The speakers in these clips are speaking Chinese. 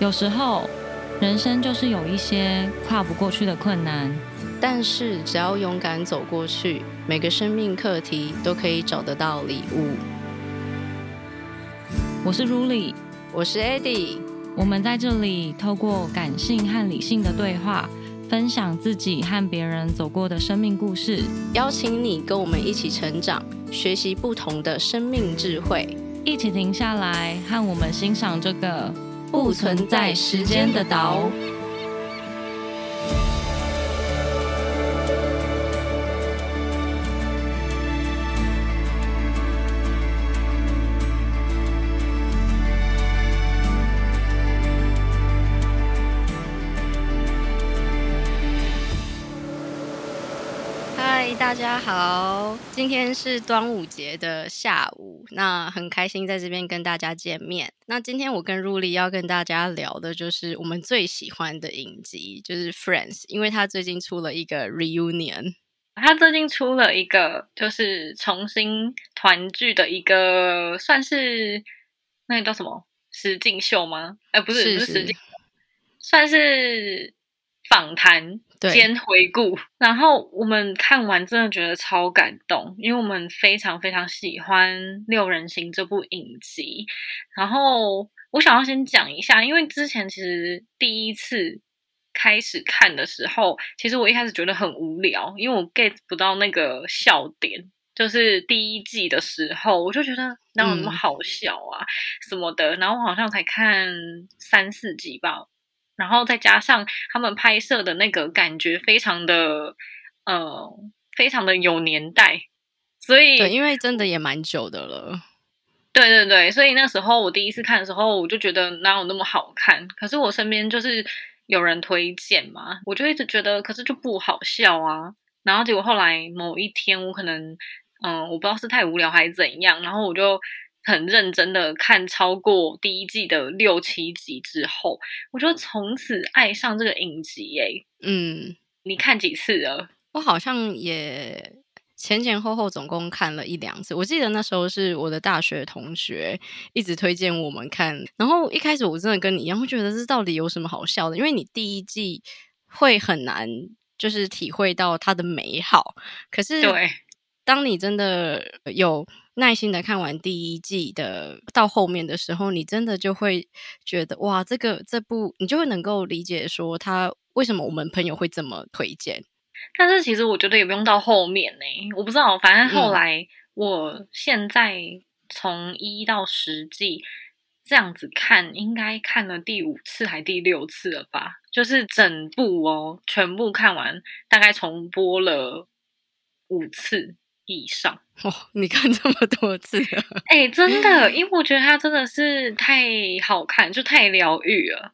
有时候，人生就是有一些跨不过去的困难，但是只要勇敢走过去，每个生命课题都可以找得到礼物。我是 Ruli，我是 Eddie，我们在这里透过感性和理性的对话，分享自己和别人走过的生命故事，邀请你跟我们一起成长，学习不同的生命智慧，一起停下来和我们欣赏这个。不存在时间的岛。大家好，今天是端午节的下午，那很开心在这边跟大家见面。那今天我跟 Ruli 要跟大家聊的就是我们最喜欢的影集，就是 Friends，因为他最近出了一个 reunion，他最近出了一个就是重新团聚的一个，算是那个叫什么实境秀吗？哎，不是，不是实境，算是访谈。兼回顾，然后我们看完真的觉得超感动，因为我们非常非常喜欢《六人行》这部影集。然后我想要先讲一下，因为之前其实第一次开始看的时候，其实我一开始觉得很无聊，因为我 get 不到那个笑点。就是第一季的时候，我就觉得哪有那么好笑啊什么的。然后我好像才看三四集吧。然后再加上他们拍摄的那个感觉，非常的呃，非常的有年代，所以对，因为真的也蛮久的了。对对对，所以那时候我第一次看的时候，我就觉得哪有那么好看？可是我身边就是有人推荐嘛，我就一直觉得，可是就不好笑啊。然后结果后来某一天，我可能嗯，我不知道是太无聊还是怎样，然后我就。很认真的看超过第一季的六七集之后，我就从此爱上这个影集。哎，嗯，你看几次了？我好像也前前后后总共看了一两次。我记得那时候是我的大学同学一直推荐我们看，然后一开始我真的跟你一样，会觉得这到底有什么好笑的？因为你第一季会很难就是体会到它的美好，可是对，当你真的有。耐心的看完第一季的到后面的时候，你真的就会觉得哇，这个这部你就会能够理解说他为什么我们朋友会这么推荐。但是其实我觉得也不用到后面呢，我不知道，反正后来我现在从一到十季这样子看，应该看了第五次还第六次了吧？就是整部哦，全部看完，大概重播了五次。以上 哦，你看这么多次了，哎，真的，因 为我觉得它真的是太好看，就太疗愈了。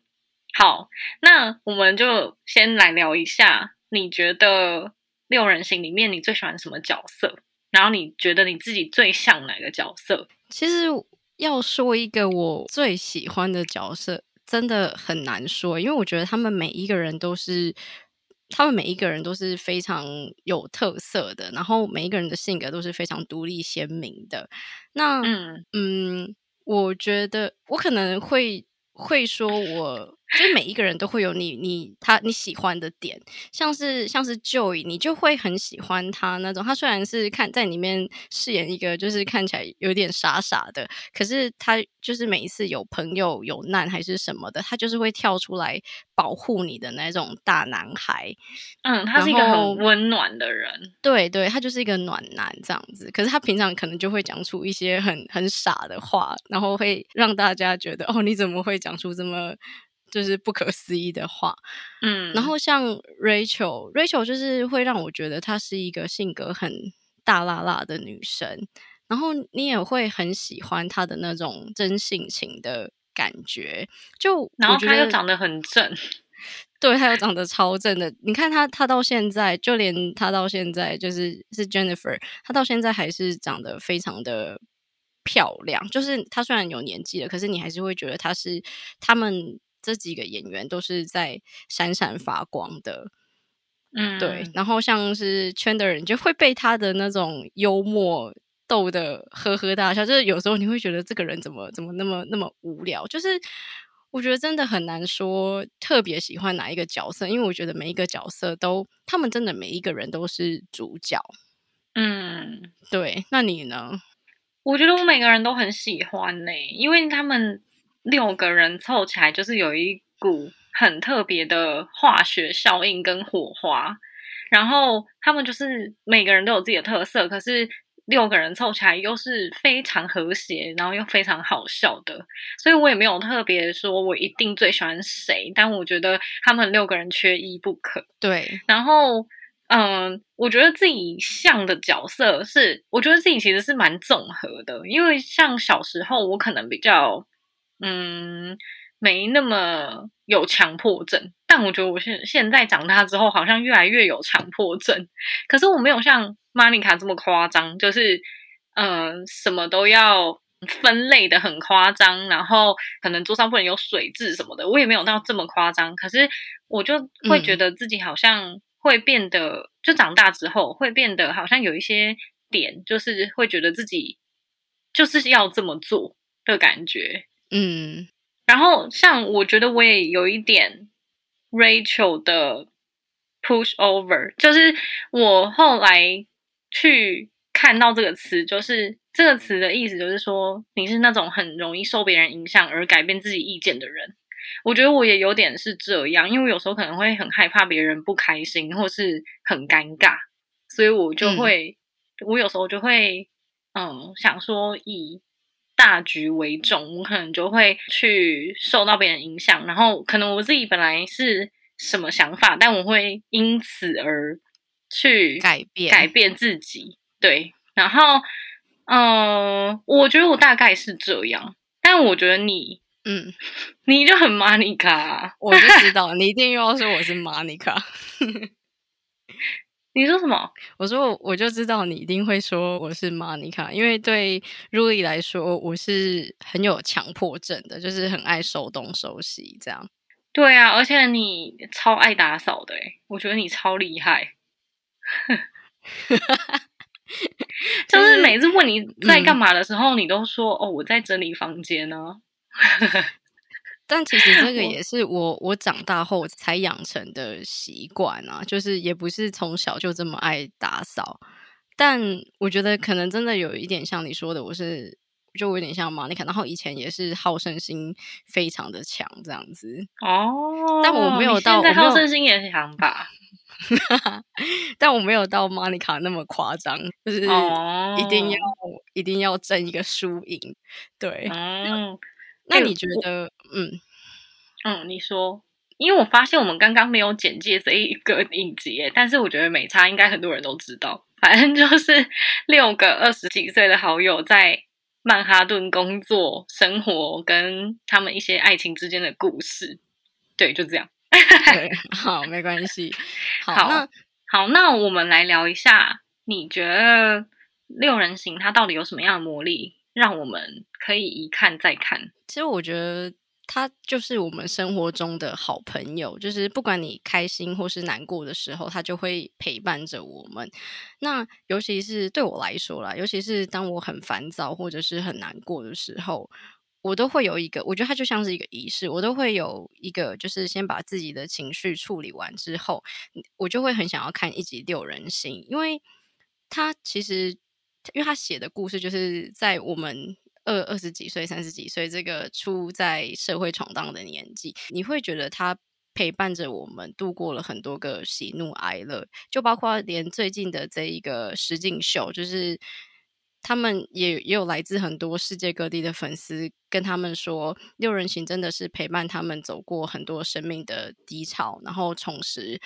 好，那我们就先来聊一下，你觉得六人行里面你最喜欢什么角色？然后你觉得你自己最像哪个角色？其实要说一个我最喜欢的角色，真的很难说，因为我觉得他们每一个人都是。他们每一个人都是非常有特色的，然后每一个人的性格都是非常独立鲜明的。那嗯嗯，我觉得我可能会会说，我。就是每一个人都会有你你他你喜欢的点，像是像是 Joy，你就会很喜欢他那种。他虽然是看在里面饰演一个就是看起来有点傻傻的，可是他就是每一次有朋友有难还是什么的，他就是会跳出来保护你的那种大男孩。嗯，他是一个很温暖的人。对对，他就是一个暖男这样子。可是他平常可能就会讲出一些很很傻的话，然后会让大家觉得哦，你怎么会讲出这么。就是不可思议的话，嗯，然后像 Rachel，Rachel 就是会让我觉得她是一个性格很大辣辣的女生，然后你也会很喜欢她的那种真性情的感觉。就然后她又长得很正，对，她又长得超正的。你看她，她到现在，就连她到现在就是是 Jennifer，她到现在还是长得非常的漂亮。就是她虽然有年纪了，可是你还是会觉得她是他们。这几个演员都是在闪闪发光的，嗯，对。然后像是圈的人就会被他的那种幽默逗得呵呵大笑，就是有时候你会觉得这个人怎么怎么那么那么无聊。就是我觉得真的很难说特别喜欢哪一个角色，因为我觉得每一个角色都，他们真的每一个人都是主角。嗯，对。那你呢？我觉得我每个人都很喜欢呢，因为他们六个人凑起来就是有一股很特别的化学效应跟火花，然后他们就是每个人都有自己的特色，可是。六个人凑起来又是非常和谐，然后又非常好笑的，所以我也没有特别说我一定最喜欢谁，但我觉得他们六个人缺一不可。对，然后嗯，我觉得自己像的角色是，我觉得自己其实是蛮综合的，因为像小时候我可能比较嗯没那么有强迫症，但我觉得我现现在长大之后好像越来越有强迫症，可是我没有像。玛尼卡这么夸张，就是嗯，什么都要分类的很夸张，然后可能桌上不能有水渍什么的，我也没有到这么夸张。可是我就会觉得自己好像会变得，就长大之后会变得好像有一些点，就是会觉得自己就是要这么做的感觉。嗯，然后像我觉得我也有一点 Rachel 的 push over，就是我后来。去看到这个词，就是这个词的意思，就是说你是那种很容易受别人影响而改变自己意见的人。我觉得我也有点是这样，因为有时候可能会很害怕别人不开心，或是很尴尬，所以我就会，我有时候就会，嗯，想说以大局为重，我可能就会去受到别人影响，然后可能我自己本来是什么想法，但我会因此而。去改变改变自己，对，然后，嗯，我觉得我大概是这样，但我觉得你，嗯，你就很 Monica，我就知道你一定又要说我是 Monica，你说什么？我说我就知道你一定会说我是 Monica，因为对 Ruly 来说，我是很有强迫症的，就是很爱收东收西这样。对啊，而且你超爱打扫的，哎，我觉得你超厉害。就是每次问你在干嘛的时候，你都说：“哦，我在整理房间呢。”但其实这个也是我我长大后才养成的习惯啊，就是也不是从小就这么爱打扫。但我觉得可能真的有一点像你说的，我是就有点像马尼卡，然后以前也是好胜心非常的强，这样子哦。但我没有到好胜心也强吧。但我没有到 Monica 那么夸张，就是一定要一定要争一个输赢。对，嗯，那你觉得，嗯嗯，你说，因为我发现我们刚刚没有简介这一个 影集，但是我觉得美差应该很多人都知道。反正就是 六个二十几岁的好友在曼哈顿工作、生活，跟他们一些爱情之间的故事。对，就这样。对，好，没关系。好，那好，那我们来聊一下，你觉得六人行它到底有什么样的魔力，让我们可以一看再看？其实我觉得他就是我们生活中的好朋友，就是不管你开心或是难过的时候，他就会陪伴着我们。那尤其是对我来说啦，尤其是当我很烦躁或者是很难过的时候。我都会有一个，我觉得它就像是一个仪式，我都会有一个，就是先把自己的情绪处理完之后，我就会很想要看一集六人行，因为他其实，因为他写的故事就是在我们二二十几岁、三十几岁这个初在社会闯荡的年纪，你会觉得他陪伴着我们度过了很多个喜怒哀乐，就包括连最近的这一个实境秀，就是。他们也也有来自很多世界各地的粉丝跟他们说，六人行真的是陪伴他们走过很多生命的低潮，然后重拾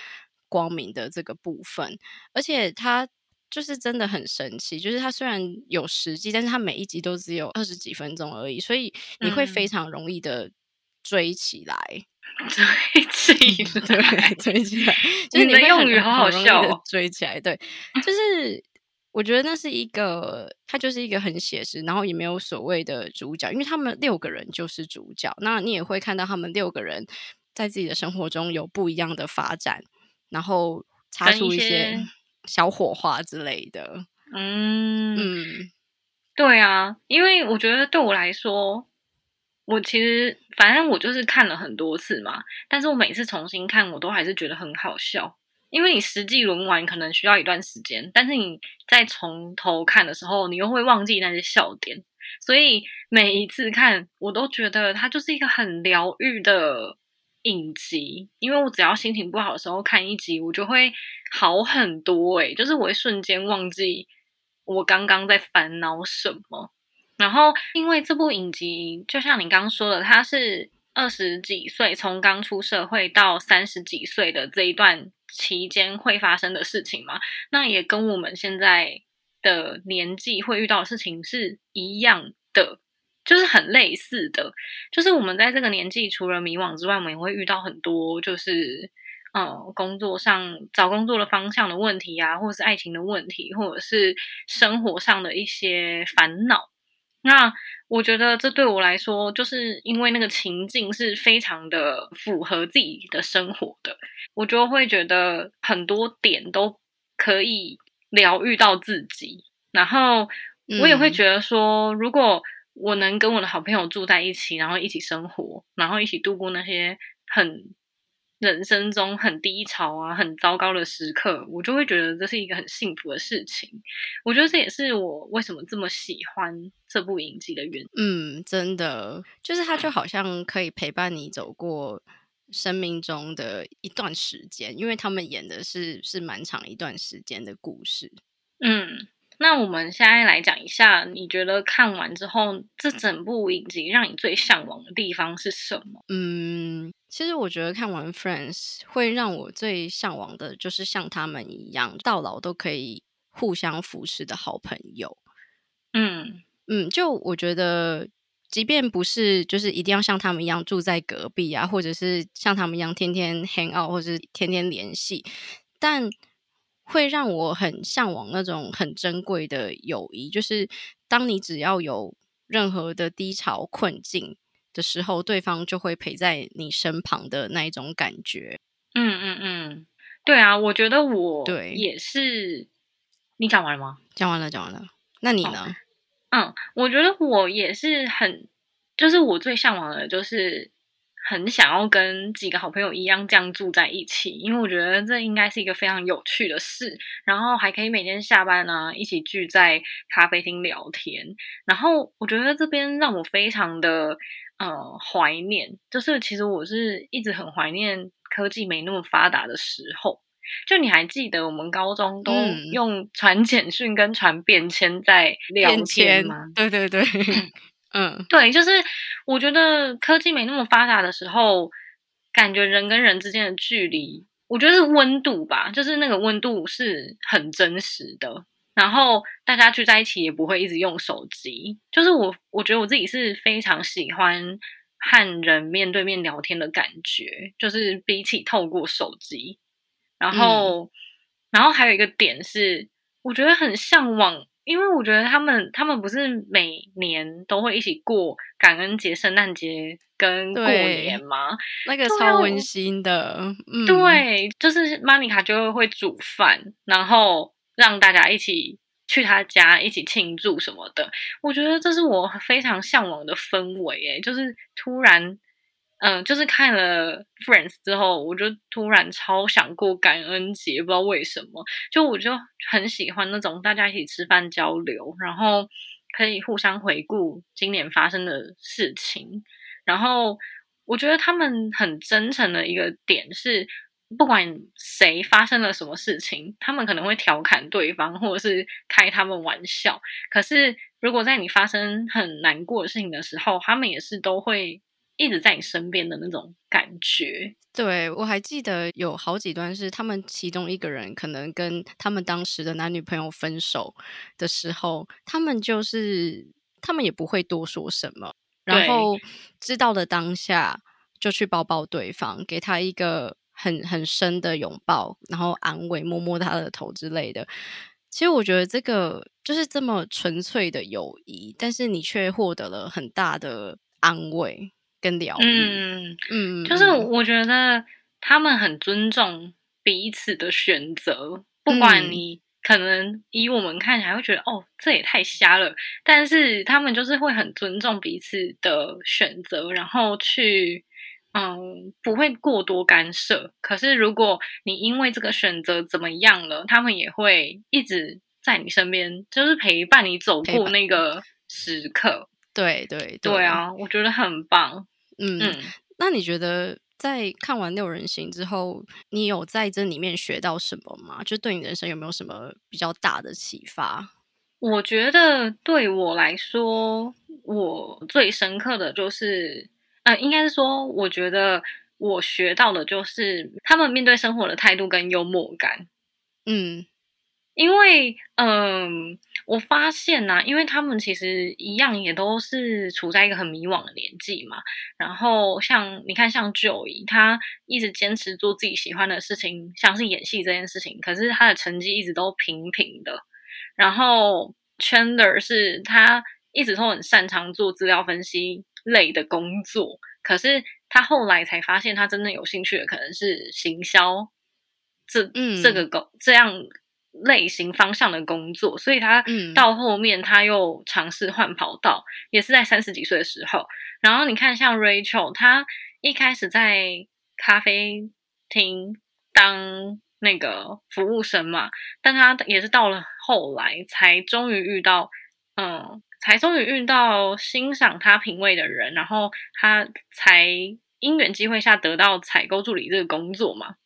光明的这个部分。而且他就是真的很神奇，就是它虽然有十集，但是它每一集都只有二十几分钟而已，所以你会非常容易的追起 来，追起来，追起来。就是你的用语好好笑，追起来，对，就是。我觉得那是一个，它就是一个很写实，然后也没有所谓的主角，因为他们六个人就是主角。那你也会看到他们六个人在自己的生活中有不一样的发展，然后擦出一些小火花之类的。嗯嗯，对啊，因为我觉得对我来说，我其实反正我就是看了很多次嘛，但是我每次重新看，我都还是觉得很好笑。因为你实际轮完可能需要一段时间，但是你在从头看的时候，你又会忘记那些笑点，所以每一次看我都觉得它就是一个很疗愈的影集。因为我只要心情不好的时候看一集，我就会好很多诶，就是我会瞬间忘记我刚刚在烦恼什么。然后因为这部影集，就像你刚刚说的，它是二十几岁从刚出社会到三十几岁的这一段。期间会发生的事情嘛？那也跟我们现在的年纪会遇到的事情是一样的，就是很类似的。就是我们在这个年纪，除了迷惘之外，我们也会遇到很多，就是呃，工作上找工作的方向的问题啊，或者是爱情的问题，或者是生活上的一些烦恼。那我觉得这对我来说，就是因为那个情境是非常的符合自己的生活的，我就会觉得很多点都可以疗愈到自己。然后我也会觉得说，如果我能跟我的好朋友住在一起，然后一起生活，然后一起度过那些很。人生中很低潮啊，很糟糕的时刻，我就会觉得这是一个很幸福的事情。我觉得这也是我为什么这么喜欢这部影集的原因。嗯，真的，就是它就好像可以陪伴你走过生命中的一段时间，因为他们演的是是蛮长一段时间的故事。嗯。那我们现在来讲一下，你觉得看完之后，这整部影集让你最向往的地方是什么？嗯，其实我觉得看完《Friends》会让我最向往的，就是像他们一样，到老都可以互相扶持的好朋友。嗯嗯，就我觉得，即便不是就是一定要像他们一样住在隔壁啊，或者是像他们一样天天 hang out 或者天天联系，但。会让我很向往那种很珍贵的友谊，就是当你只要有任何的低潮困境的时候，对方就会陪在你身旁的那一种感觉。嗯嗯嗯，对啊，我觉得我对也是。你讲完了吗？讲完了，讲完了。那你呢？嗯，我觉得我也是很，就是我最向往的就是。很想要跟几个好朋友一样这样住在一起，因为我觉得这应该是一个非常有趣的事。然后还可以每天下班呢，一起聚在咖啡厅聊天。然后我觉得这边让我非常的呃怀念，就是其实我是一直很怀念科技没那么发达的时候。就你还记得我们高中都用传简讯跟传便签在聊天吗？对对对。嗯，对，就是我觉得科技没那么发达的时候，感觉人跟人之间的距离，我觉得是温度吧，就是那个温度是很真实的。然后大家聚在一起也不会一直用手机，就是我我觉得我自己是非常喜欢和人面对面聊天的感觉，就是比起透过手机。然后，然后还有一个点是，我觉得很向往。因为我觉得他们，他们不是每年都会一起过感恩节、圣诞节跟过年吗？那个超温馨的。对，就是玛妮卡就会煮饭，然后让大家一起去他家一起庆祝什么的。我觉得这是我非常向往的氛围，诶，就是突然。嗯，就是看了 Friends 之后，我就突然超想过感恩节，不知道为什么，就我就很喜欢那种大家一起吃饭交流，然后可以互相回顾今年发生的事情，然后我觉得他们很真诚的一个点是，不管谁发生了什么事情，他们可能会调侃对方，或者是开他们玩笑，可是如果在你发生很难过的事情的时候，他们也是都会。一直在你身边的那种感觉，对我还记得有好几段是他们其中一个人可能跟他们当时的男女朋友分手的时候，他们就是他们也不会多说什么，然后知道的当下就去抱抱对方，给他一个很很深的拥抱，然后安慰，摸摸他的头之类的。其实我觉得这个就是这么纯粹的友谊，但是你却获得了很大的安慰。跟疗愈，嗯嗯，就是我觉得他们很尊重彼此的选择，不管你可能以我们看起来会觉得哦，这也太瞎了。但是他们就是会很尊重彼此的选择，然后去嗯不会过多干涉。可是如果你因为这个选择怎么样了，他们也会一直在你身边，就是陪伴你走过那个时刻。对对对啊，我觉得很棒。嗯嗯，那你觉得？在看完六人行之后，你有在这里面学到什么吗？就对你人生有没有什么比较大的启发？我觉得对我来说，我最深刻的就是，呃，应该是说，我觉得我学到的就是他们面对生活的态度跟幽默感。嗯。因为，嗯，我发现呐，因为他们其实一样，也都是处在一个很迷惘的年纪嘛。然后，像你看，像 Joey，他一直坚持做自己喜欢的事情，像是演戏这件事情，可是他的成绩一直都平平的。然后，Chandler 是他一直都很擅长做资料分析类的工作，可是他后来才发现，他真正有兴趣的可能是行销，这这个工这样。类型方向的工作，所以他到后面他又尝试换跑道，也是在三十几岁的时候。然后你看，像 Rachel，他一开始在咖啡厅当那个服务生嘛，但他也是到了后来才终于遇到，嗯，才终于遇到欣赏他品味的人，然后他才因缘机会下得到采购助理这个工作嘛。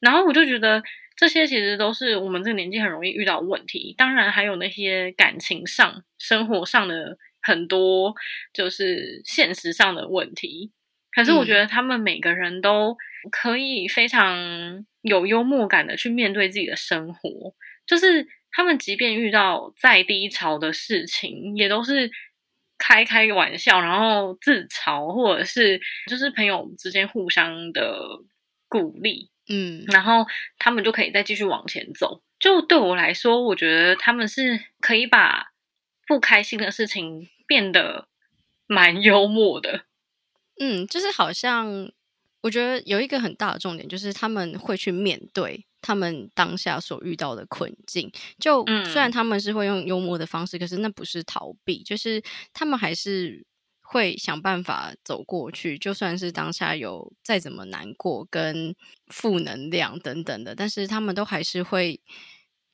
然后我就觉得。这些其实都是我们这个年纪很容易遇到问题，当然还有那些感情上、生活上的很多就是现实上的问题。可是我觉得他们每个人都可以非常有幽默感的去面对自己的生活，就是他们即便遇到再低潮的事情，也都是开开玩笑，然后自嘲，或者是就是朋友之间互相的鼓励。嗯，然后他们就可以再继续往前走。就对我来说，我觉得他们是可以把不开心的事情变得蛮幽默的。嗯，就是好像我觉得有一个很大的重点，就是他们会去面对他们当下所遇到的困境。就虽然他们是会用幽默的方式，可是那不是逃避，就是他们还是。会想办法走过去，就算是当下有再怎么难过跟负能量等等的，但是他们都还是会。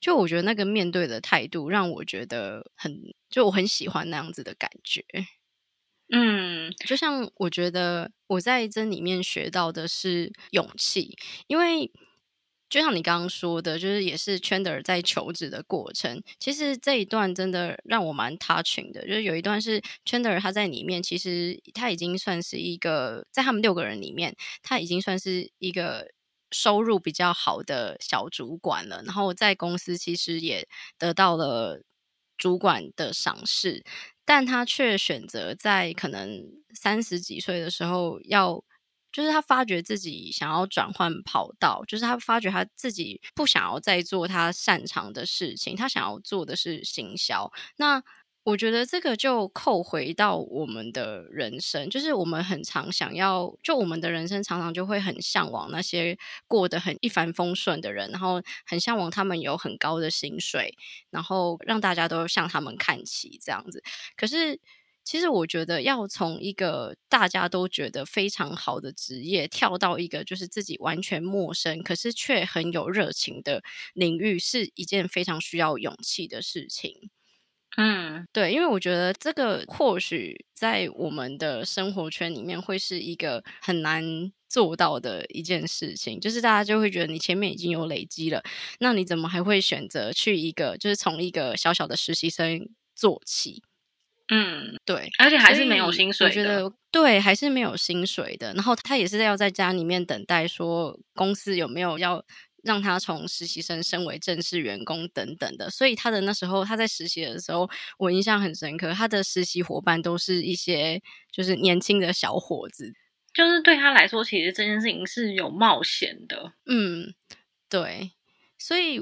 就我觉得那个面对的态度，让我觉得很，就我很喜欢那样子的感觉。嗯，就像我觉得我在这里面学到的是勇气，因为。就像你刚刚说的，就是也是 Chandler 在求职的过程。其实这一段真的让我蛮 touching 的，就是有一段是 Chandler 他在里面，其实他已经算是一个在他们六个人里面，他已经算是一个收入比较好的小主管了。然后在公司其实也得到了主管的赏识，但他却选择在可能三十几岁的时候要。就是他发觉自己想要转换跑道，就是他发觉他自己不想要再做他擅长的事情，他想要做的是行销。那我觉得这个就扣回到我们的人生，就是我们很常想要，就我们的人生常常就会很向往那些过得很一帆风顺的人，然后很向往他们有很高的薪水，然后让大家都向他们看齐这样子。可是。其实我觉得要从一个大家都觉得非常好的职业跳到一个就是自己完全陌生，可是却很有热情的领域，是一件非常需要勇气的事情。嗯，对，因为我觉得这个或许在我们的生活圈里面会是一个很难做到的一件事情，就是大家就会觉得你前面已经有累积了，那你怎么还会选择去一个就是从一个小小的实习生做起？嗯，对，而且还是没有薪水。我觉得对，还是没有薪水的。然后他也是要在家里面等待，说公司有没有要让他从实习生升为正式员工等等的。所以他的那时候他在实习的时候，我印象很深刻。他的实习伙伴都是一些就是年轻的小伙子，就是对他来说，其实这件事情是有冒险的。嗯，对，所以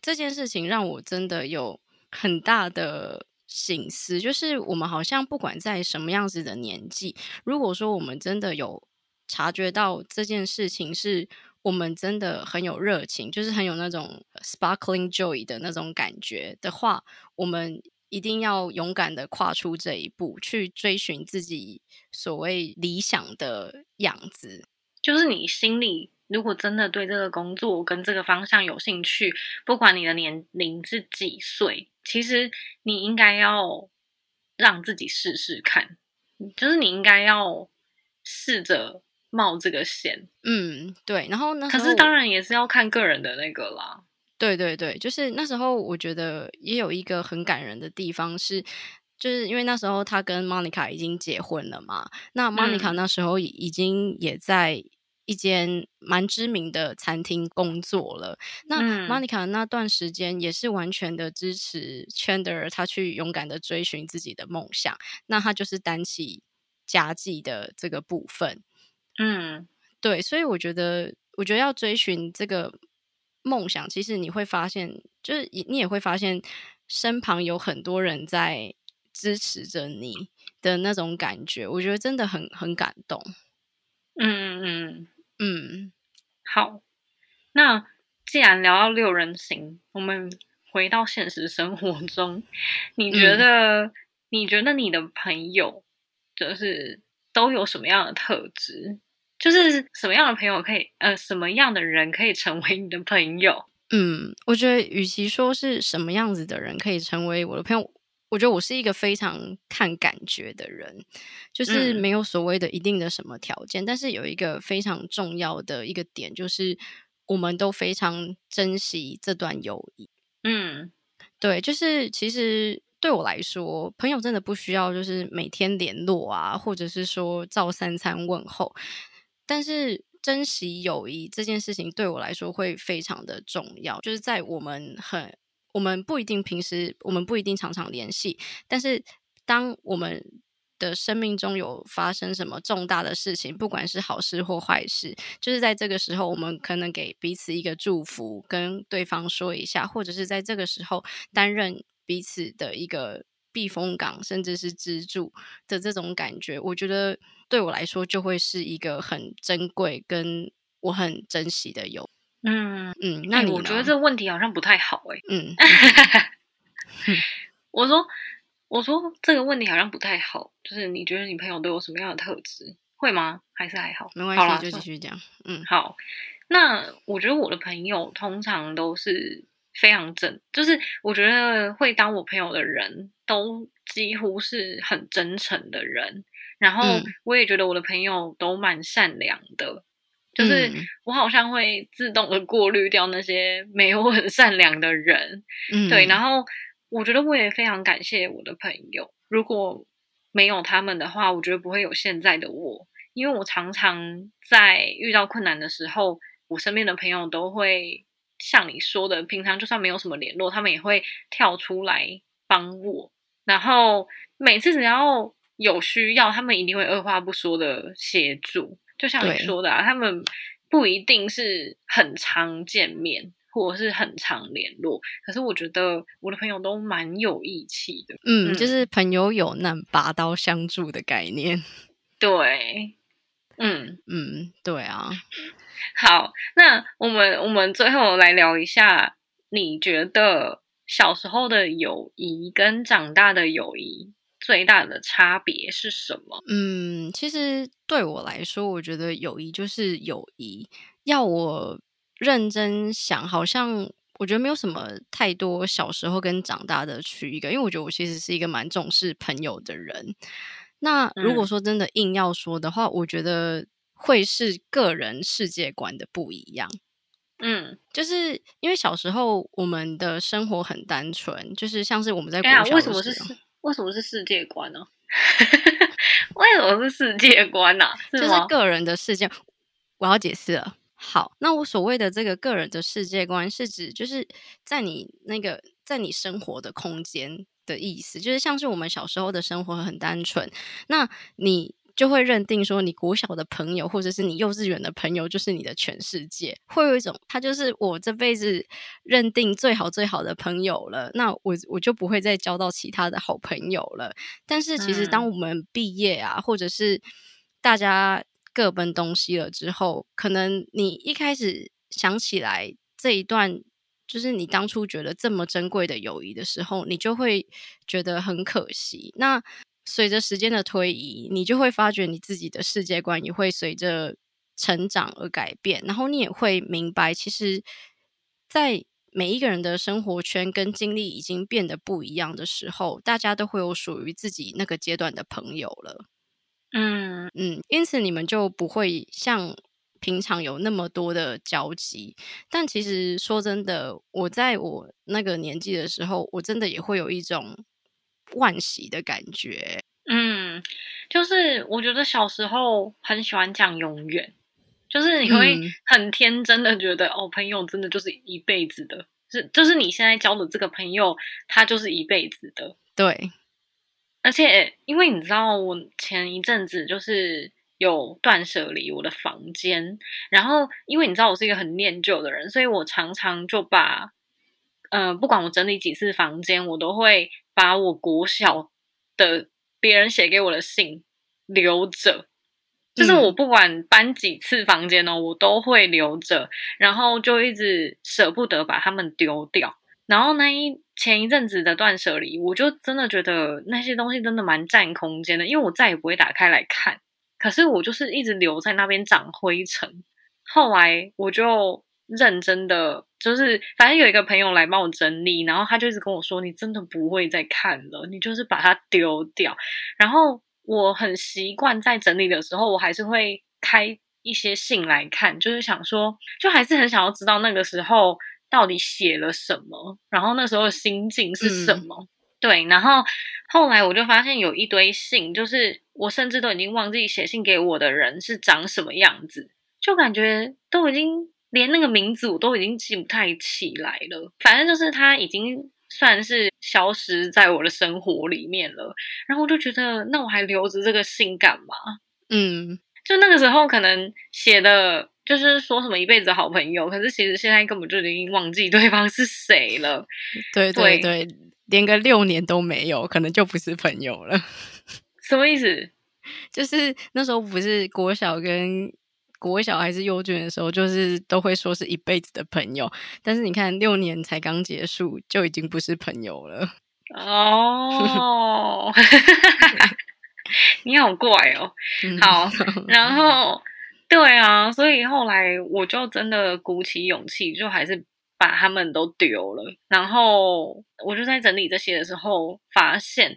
这件事情让我真的有很大的。醒思就是，我们好像不管在什么样子的年纪，如果说我们真的有察觉到这件事情是我们真的很有热情，就是很有那种 sparkling joy 的那种感觉的话，我们一定要勇敢的跨出这一步，去追寻自己所谓理想的样子。就是你心里如果真的对这个工作跟这个方向有兴趣，不管你的年龄是几岁，其实你应该要让自己试试看，就是你应该要试着。冒这个险，嗯，对，然后呢？可是当然也是要看个人的那个啦。对对对，就是那时候我觉得也有一个很感人的地方是，就是因为那时候他跟 Monica 已经结婚了嘛，那 Monica 那时候已经也在一间蛮知名的餐厅工作了。那 Monica 那段时间也是完全的支持 Chandler 他去勇敢的追寻自己的梦想，那他就是担起家计的这个部分。嗯，对，所以我觉得，我觉得要追寻这个梦想，其实你会发现，就是你也会发现，身旁有很多人在支持着你的那种感觉，我觉得真的很很感动。嗯嗯嗯，好，那既然聊到六人行，我们回到现实生活中，你觉得，你觉得你的朋友就是？都有什么样的特质？就是什么样的朋友可以，呃，什么样的人可以成为你的朋友？嗯，我觉得与其说是什么样子的人可以成为我的朋友，我觉得我是一个非常看感觉的人，就是没有所谓的一定的什么条件，但是有一个非常重要的一个点，就是我们都非常珍惜这段友谊。嗯，对，就是其实。对我来说，朋友真的不需要就是每天联络啊，或者是说照三餐问候。但是珍惜友谊这件事情对我来说会非常的重要。就是在我们很，我们不一定平时，我们不一定常常联系，但是当我们的生命中有发生什么重大的事情，不管是好事或坏事，就是在这个时候，我们可能给彼此一个祝福，跟对方说一下，或者是在这个时候担任。彼此的一个避风港，甚至是支柱的这种感觉，我觉得对我来说就会是一个很珍贵、跟我很珍惜的友。嗯嗯，那我觉得这个问题好像不太好哎。嗯，我说我说这个问题好像不太好，就是你觉得你朋友都有什么样的特质？会吗？还是还好？没关系，就继续讲。嗯，好。那我觉得我的朋友通常都是。非常真，就是我觉得会当我朋友的人都几乎是很真诚的人，然后我也觉得我的朋友都蛮善良的，就是我好像会自动的过滤掉那些没有很善良的人，嗯对，然后我觉得我也非常感谢我的朋友，如果没有他们的话，我觉得不会有现在的我，因为我常常在遇到困难的时候，我身边的朋友都会。像你说的，平常就算没有什么联络，他们也会跳出来帮我。然后每次只要有需要，他们一定会二话不说的协助。就像你说的，啊，他们不一定是很常见面，或者是很常联络。可是我觉得我的朋友都蛮有义气的。嗯，就是朋友有难，拔刀相助的概念。对，嗯嗯，对啊。好，那我们我们最后来聊一下，你觉得小时候的友谊跟长大的友谊最大的差别是什么？嗯，其实对我来说，我觉得友谊就是友谊。要我认真想，好像我觉得没有什么太多小时候跟长大的区一个，因为我觉得我其实是一个蛮重视朋友的人。那如果说真的硬要说的话，我觉得。会是个人世界观的不一样，嗯，就是因为小时候我们的生活很单纯，就是像是我们在为什么是世为什么是世界观呢？为什么是世界观呢？就是个人的世界，我要解释了。好，那我所谓的这个个人的世界观，是指就是在你那个在你生活的空间的意思，就是像是我们小时候的生活很单纯，那你。就会认定说，你国小的朋友或者是你幼稚园的朋友就是你的全世界，会有一种他就是我这辈子认定最好最好的朋友了。那我我就不会再交到其他的好朋友了。但是其实当我们毕业啊，或者是大家各奔东西了之后，可能你一开始想起来这一段，就是你当初觉得这么珍贵的友谊的时候，你就会觉得很可惜。那随着时间的推移，你就会发觉你自己的世界观也会随着成长而改变，然后你也会明白，其实，在每一个人的生活圈跟经历已经变得不一样的时候，大家都会有属于自己那个阶段的朋友了。嗯嗯，因此你们就不会像平常有那么多的交集。但其实说真的，我在我那个年纪的时候，我真的也会有一种惋惜的感觉。嗯，就是我觉得小时候很喜欢讲永远。就是你会很天真的觉得哦，朋友真的就是一辈子的，是就是你现在交的这个朋友，他就是一辈子的。对，而且因为你知道，我前一阵子就是有断舍离我的房间，然后因为你知道我是一个很念旧的人，所以我常常就把，呃，不管我整理几次房间，我都会把我国小的别人写给我的信留着。就是我不管搬几次房间呢，我都会留着，然后就一直舍不得把它们丢掉。然后那一前一阵子的断舍离，我就真的觉得那些东西真的蛮占空间的，因为我再也不会打开来看。可是我就是一直留在那边长灰尘。后来我就认真的，就是反正有一个朋友来帮我整理，然后他就一直跟我说：“你真的不会再看了，你就是把它丢掉。”然后。我很习惯在整理的时候，我还是会开一些信来看，就是想说，就还是很想要知道那个时候到底写了什么，然后那时候的心境是什么。对，然后后来我就发现有一堆信，就是我甚至都已经忘记写信给我的人是长什么样子，就感觉都已经连那个名字我都已经记不太起来了。反正就是他已经。算是消失在我的生活里面了，然后我就觉得，那我还留着这个信干嘛？嗯，就那个时候可能写的就是说什么一辈子好朋友，可是其实现在根本就已经忘记对方是谁了。对对对，连个六年都没有，可能就不是朋友了。什么意思？就是那时候不是国小跟。国小还是幼稚园的时候，就是都会说是一辈子的朋友，但是你看六年才刚结束，就已经不是朋友了。哦，你好怪哦。好，然后对啊，所以后来我就真的鼓起勇气，就还是把他们都丢了。然后我就在整理这些的时候，发现。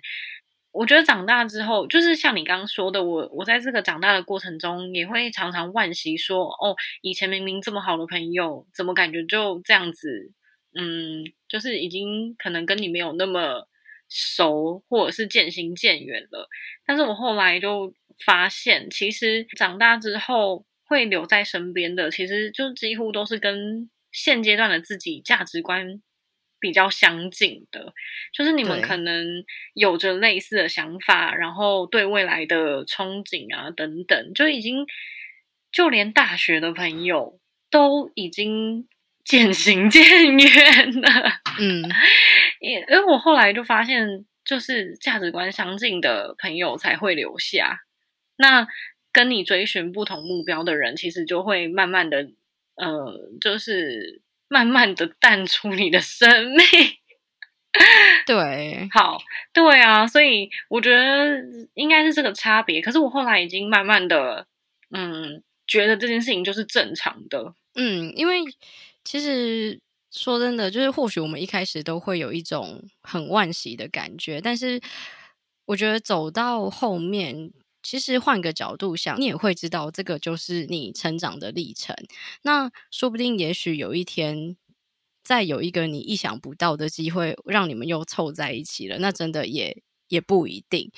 我觉得长大之后，就是像你刚刚说的，我我在这个长大的过程中，也会常常惋惜说，哦，以前明明这么好的朋友，怎么感觉就这样子？嗯，就是已经可能跟你没有那么熟，或者是渐行渐远了。但是我后来就发现，其实长大之后会留在身边的，其实就几乎都是跟现阶段的自己价值观。比较相近的，就是你们可能有着类似的想法，然后对未来的憧憬啊等等，就已经就连大学的朋友都已经 渐行渐远了。嗯，因因为我后来就发现，就是价值观相近的朋友才会留下，那跟你追寻不同目标的人，其实就会慢慢的，呃，就是。慢慢的淡出你的生命，对，好，对啊，所以我觉得应该是这个差别。可是我后来已经慢慢的，嗯，觉得这件事情就是正常的，嗯，因为其实说真的，就是或许我们一开始都会有一种很惋惜的感觉，但是我觉得走到后面。其实换个角度想，你也会知道，这个就是你成长的历程。那说不定，也许有一天，再有一个你意想不到的机会，让你们又凑在一起了，那真的也也不一定。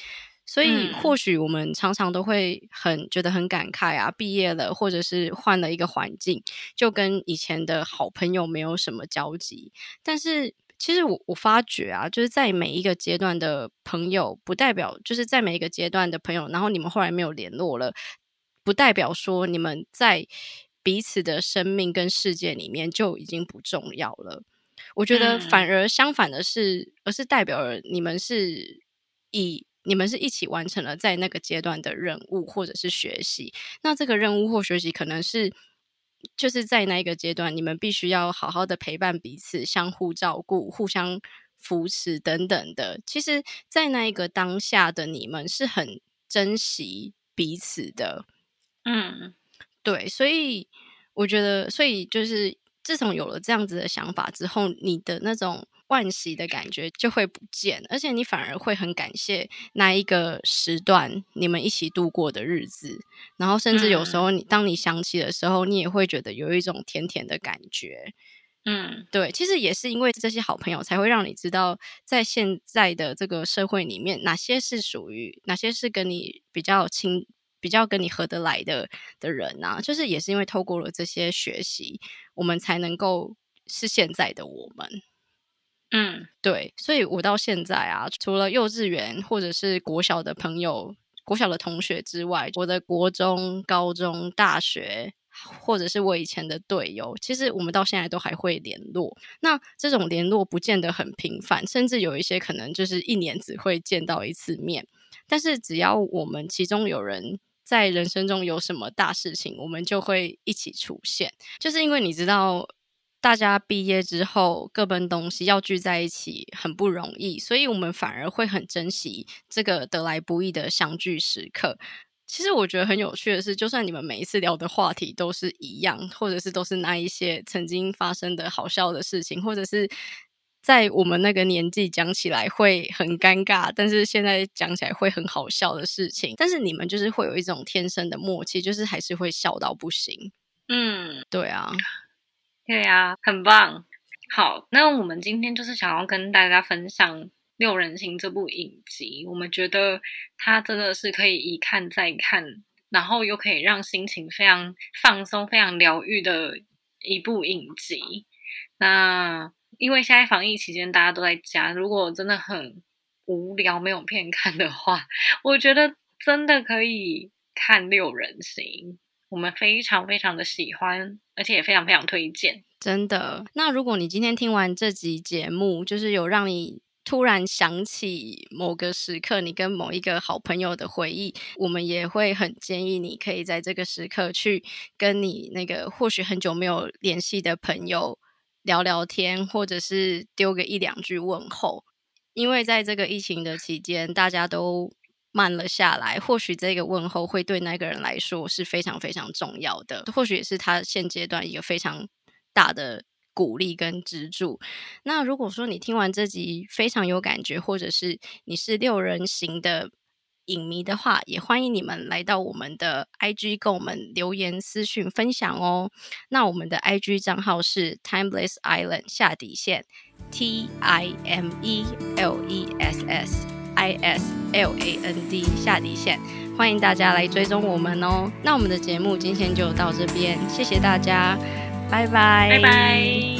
所以，或许我们常常都会很觉得很感慨啊，毕业了，或者是换了一个环境，就跟以前的好朋友没有什么交集。但是。其实我我发觉啊，就是在每一个阶段的朋友，不代表就是在每一个阶段的朋友，然后你们后来没有联络了，不代表说你们在彼此的生命跟世界里面就已经不重要了。我觉得反而相反的是，而是代表了你们是以你们是一起完成了在那个阶段的任务或者是学习。那这个任务或学习可能是就是在那一个阶段，你们必须要好好的陪伴彼此，相互照顾，互相扶持等等的。其实，在那一个当下的你们是很珍惜彼此的。嗯，对，所以我觉得，所以就是自从有了这样子的想法之后，你的那种惋惜的感觉就会不见，而且你反而会很感谢那一个时段你们一起度过的日子，然后甚至有时候你当你想起的时候，你也会觉得有一种甜甜的感觉。嗯，对，其实也是因为这些好朋友，才会让你知道，在现在的这个社会里面，哪些是属于，哪些是跟你比较亲。比较跟你合得来的的人啊，就是也是因为透过了这些学习，我们才能够是现在的我们。嗯，对，所以我到现在啊，除了幼稚园或者是国小的朋友、国小的同学之外，我的国中、高中、大学，或者是我以前的队友，其实我们到现在都还会联络。那这种联络不见得很频繁，甚至有一些可能就是一年只会见到一次面。但是只要我们其中有人，在人生中有什么大事情，我们就会一起出现。就是因为你知道，大家毕业之后各奔东西，要聚在一起很不容易，所以我们反而会很珍惜这个得来不易的相聚时刻。其实我觉得很有趣的是，就算你们每一次聊的话题都是一样，或者是都是那一些曾经发生的好笑的事情，或者是。在我们那个年纪讲起来会很尴尬，但是现在讲起来会很好笑的事情。但是你们就是会有一种天生的默契，就是还是会笑到不行。嗯，对啊，对啊，很棒。好，那我们今天就是想要跟大家分享《六人行》这部影集。我们觉得它真的是可以一看再看，然后又可以让心情非常放松、非常疗愈的一部影集。那因为现在防疫期间大家都在家，如果真的很无聊没有片看的话，我觉得真的可以看《六人行》，我们非常非常的喜欢，而且也非常非常推荐。真的，那如果你今天听完这集节目，就是有让你突然想起某个时刻，你跟某一个好朋友的回忆，我们也会很建议你可以在这个时刻去跟你那个或许很久没有联系的朋友。聊聊天，或者是丢个一两句问候，因为在这个疫情的期间，大家都慢了下来。或许这个问候会对那个人来说是非常非常重要的，或许也是他现阶段一个非常大的鼓励跟支柱。那如果说你听完这集非常有感觉，或者是你是六人行的。影迷的话，也欢迎你们来到我们的 IG，跟我们留言私讯分享哦。那我们的 IG 账号是 Timeless Island 下底线 T I M E L E S S I S L A N D 下底线，欢迎大家来追踪我们哦。那我们的节目今天就到这边，谢谢大家，拜拜，拜拜。